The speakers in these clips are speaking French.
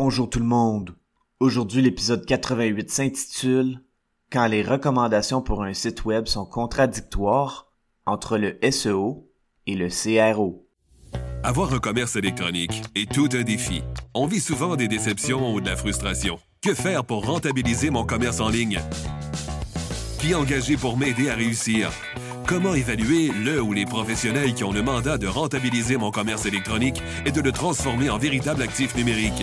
Bonjour tout le monde. Aujourd'hui, l'épisode 88 s'intitule Quand les recommandations pour un site web sont contradictoires entre le SEO et le CRO. Avoir un commerce électronique est tout un défi. On vit souvent des déceptions ou de la frustration. Que faire pour rentabiliser mon commerce en ligne? Qui engager pour m'aider à réussir? Comment évaluer le ou les professionnels qui ont le mandat de rentabiliser mon commerce électronique et de le transformer en véritable actif numérique?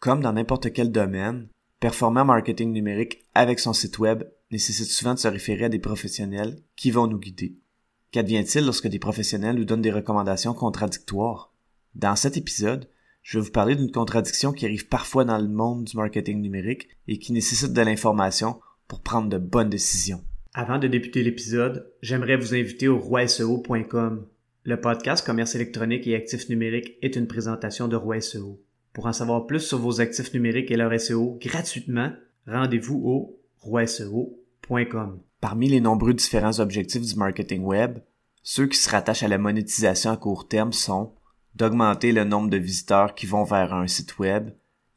Comme dans n'importe quel domaine, performant marketing numérique avec son site web nécessite souvent de se référer à des professionnels qui vont nous guider. Qu'advient-il lorsque des professionnels nous donnent des recommandations contradictoires? Dans cet épisode, je vais vous parler d'une contradiction qui arrive parfois dans le monde du marketing numérique et qui nécessite de l'information pour prendre de bonnes décisions. Avant de débuter l'épisode, j'aimerais vous inviter au roiseo.com. Le podcast Commerce électronique et actifs numériques est une présentation de Roi SEO. Pour en savoir plus sur vos actifs numériques et leur SEO gratuitement, rendez-vous au roiseo.com. Parmi les nombreux différents objectifs du marketing web, ceux qui se rattachent à la monétisation à court terme sont d'augmenter le nombre de visiteurs qui vont vers un site web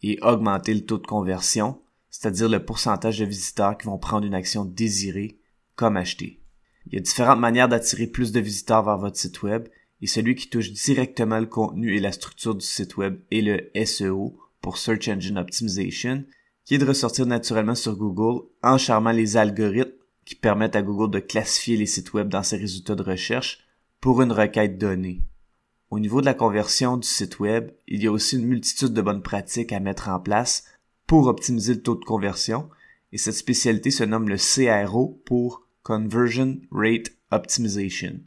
et augmenter le taux de conversion, c'est-à-dire le pourcentage de visiteurs qui vont prendre une action désirée, comme acheter. Il y a différentes manières d'attirer plus de visiteurs vers votre site web et celui qui touche directement le contenu et la structure du site web est le SEO pour Search Engine Optimization, qui est de ressortir naturellement sur Google en charmant les algorithmes qui permettent à Google de classifier les sites web dans ses résultats de recherche pour une requête donnée. Au niveau de la conversion du site web, il y a aussi une multitude de bonnes pratiques à mettre en place pour optimiser le taux de conversion, et cette spécialité se nomme le CRO pour Conversion Rate Optimization.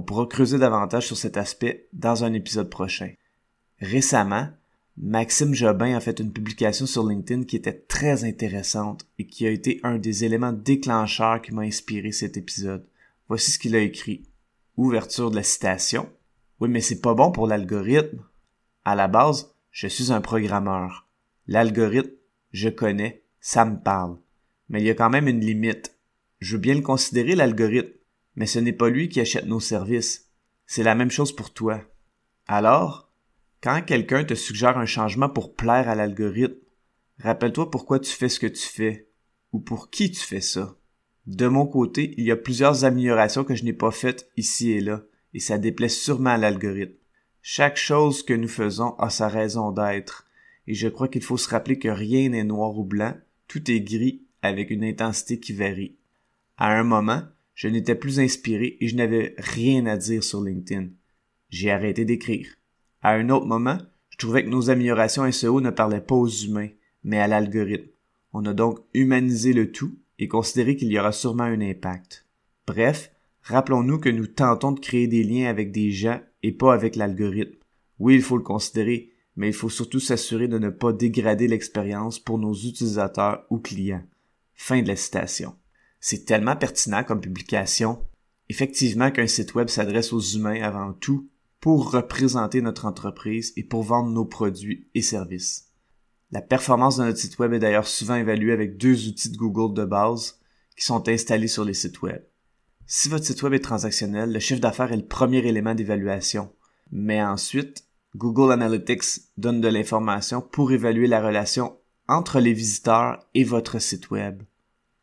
On pourra creuser davantage sur cet aspect dans un épisode prochain. Récemment, Maxime Jobin a fait une publication sur LinkedIn qui était très intéressante et qui a été un des éléments déclencheurs qui m'a inspiré cet épisode. Voici ce qu'il a écrit. Ouverture de la citation. Oui, mais c'est pas bon pour l'algorithme. À la base, je suis un programmeur. L'algorithme, je connais, ça me parle. Mais il y a quand même une limite. Je veux bien le considérer, l'algorithme, mais ce n'est pas lui qui achète nos services. C'est la même chose pour toi. Alors, quand quelqu'un te suggère un changement pour plaire à l'algorithme, rappelle-toi pourquoi tu fais ce que tu fais, ou pour qui tu fais ça. De mon côté, il y a plusieurs améliorations que je n'ai pas faites ici et là, et ça déplaît sûrement à l'algorithme. Chaque chose que nous faisons a sa raison d'être, et je crois qu'il faut se rappeler que rien n'est noir ou blanc, tout est gris avec une intensité qui varie. À un moment, je n'étais plus inspiré et je n'avais rien à dire sur LinkedIn. J'ai arrêté d'écrire. À un autre moment, je trouvais que nos améliorations SEO ne parlaient pas aux humains, mais à l'algorithme. On a donc humanisé le tout et considéré qu'il y aura sûrement un impact. Bref, rappelons-nous que nous tentons de créer des liens avec des gens et pas avec l'algorithme. Oui, il faut le considérer, mais il faut surtout s'assurer de ne pas dégrader l'expérience pour nos utilisateurs ou clients. Fin de la citation. C'est tellement pertinent comme publication. Effectivement qu'un site web s'adresse aux humains avant tout pour représenter notre entreprise et pour vendre nos produits et services. La performance de notre site web est d'ailleurs souvent évaluée avec deux outils de Google de base qui sont installés sur les sites web. Si votre site web est transactionnel, le chiffre d'affaires est le premier élément d'évaluation. Mais ensuite, Google Analytics donne de l'information pour évaluer la relation entre les visiteurs et votre site web.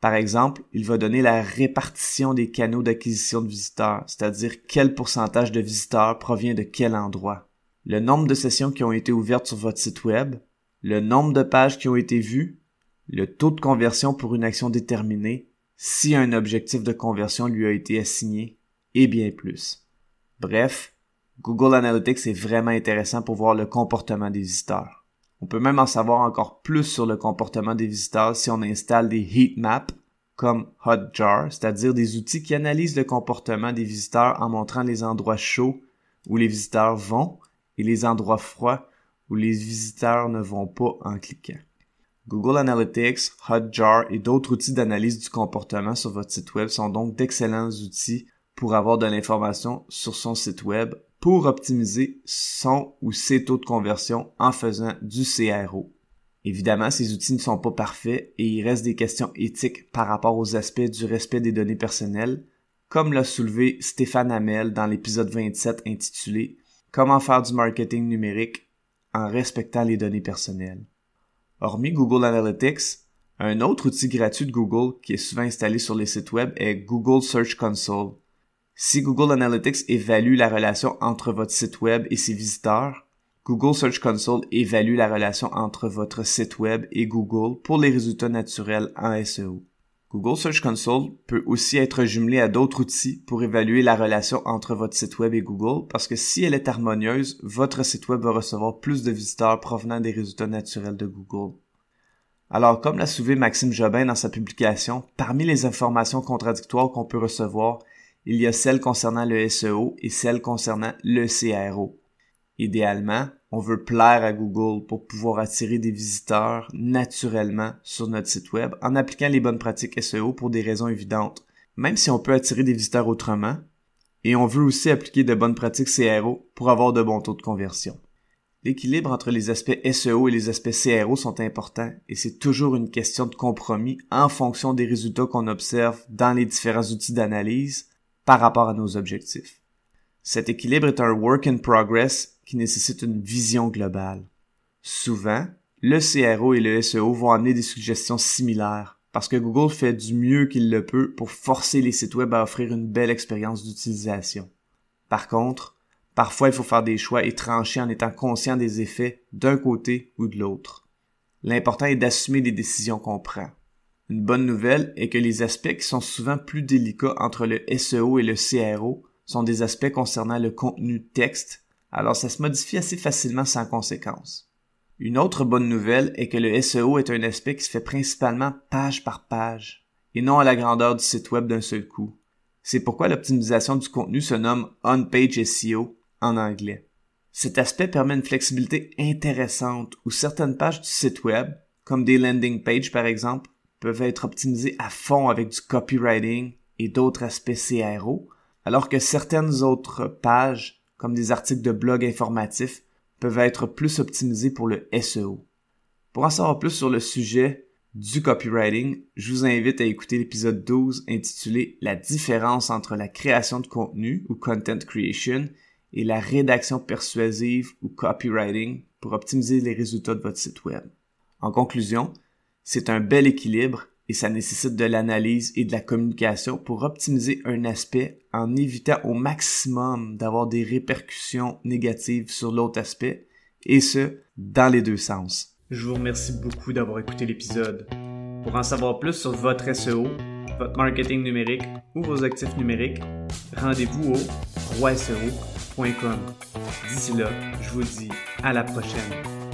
Par exemple, il va donner la répartition des canaux d'acquisition de visiteurs, c'est-à-dire quel pourcentage de visiteurs provient de quel endroit, le nombre de sessions qui ont été ouvertes sur votre site web, le nombre de pages qui ont été vues, le taux de conversion pour une action déterminée, si un objectif de conversion lui a été assigné, et bien plus. Bref, Google Analytics est vraiment intéressant pour voir le comportement des visiteurs. On peut même en savoir encore plus sur le comportement des visiteurs si on installe des heat maps comme Hotjar, c'est-à-dire des outils qui analysent le comportement des visiteurs en montrant les endroits chauds où les visiteurs vont et les endroits froids où les visiteurs ne vont pas en cliquant. Google Analytics, Hotjar et d'autres outils d'analyse du comportement sur votre site web sont donc d'excellents outils pour avoir de l'information sur son site web pour optimiser son ou ses taux de conversion en faisant du CRO. Évidemment, ces outils ne sont pas parfaits et il reste des questions éthiques par rapport aux aspects du respect des données personnelles, comme l'a soulevé Stéphane Hamel dans l'épisode 27 intitulé Comment faire du marketing numérique en respectant les données personnelles. Hormis Google Analytics, un autre outil gratuit de Google qui est souvent installé sur les sites web est Google Search Console. Si Google Analytics évalue la relation entre votre site web et ses visiteurs, Google Search Console évalue la relation entre votre site web et Google pour les résultats naturels en SEO. Google Search Console peut aussi être jumelé à d'autres outils pour évaluer la relation entre votre site web et Google parce que si elle est harmonieuse, votre site web va recevoir plus de visiteurs provenant des résultats naturels de Google. Alors, comme l'a soulevé Maxime Jobin dans sa publication, parmi les informations contradictoires qu'on peut recevoir, il y a celles concernant le SEO et celles concernant le CRO. Idéalement, on veut plaire à Google pour pouvoir attirer des visiteurs naturellement sur notre site web en appliquant les bonnes pratiques SEO pour des raisons évidentes. Même si on peut attirer des visiteurs autrement, et on veut aussi appliquer de bonnes pratiques CRO pour avoir de bons taux de conversion. L'équilibre entre les aspects SEO et les aspects CRO sont importants et c'est toujours une question de compromis en fonction des résultats qu'on observe dans les différents outils d'analyse par rapport à nos objectifs. Cet équilibre est un work in progress qui nécessite une vision globale. Souvent, le CRO et le SEO vont amener des suggestions similaires parce que Google fait du mieux qu'il le peut pour forcer les sites web à offrir une belle expérience d'utilisation. Par contre, parfois il faut faire des choix et trancher en étant conscient des effets d'un côté ou de l'autre. L'important est d'assumer les décisions qu'on prend. Une bonne nouvelle est que les aspects qui sont souvent plus délicats entre le SEO et le CRO sont des aspects concernant le contenu texte, alors ça se modifie assez facilement sans conséquence. Une autre bonne nouvelle est que le SEO est un aspect qui se fait principalement page par page, et non à la grandeur du site web d'un seul coup. C'est pourquoi l'optimisation du contenu se nomme on-page SEO en anglais. Cet aspect permet une flexibilité intéressante où certaines pages du site web, comme des landing pages par exemple, peuvent être optimisés à fond avec du copywriting et d'autres aspects CRO, alors que certaines autres pages, comme des articles de blog informatifs, peuvent être plus optimisés pour le SEO. Pour en savoir plus sur le sujet du copywriting, je vous invite à écouter l'épisode 12 intitulé La différence entre la création de contenu ou content creation et la rédaction persuasive ou copywriting pour optimiser les résultats de votre site web. En conclusion, c'est un bel équilibre et ça nécessite de l'analyse et de la communication pour optimiser un aspect en évitant au maximum d'avoir des répercussions négatives sur l'autre aspect, et ce, dans les deux sens. Je vous remercie beaucoup d'avoir écouté l'épisode. Pour en savoir plus sur votre SEO, votre marketing numérique ou vos actifs numériques, rendez-vous au roiseo.com. D'ici là, je vous dis à la prochaine.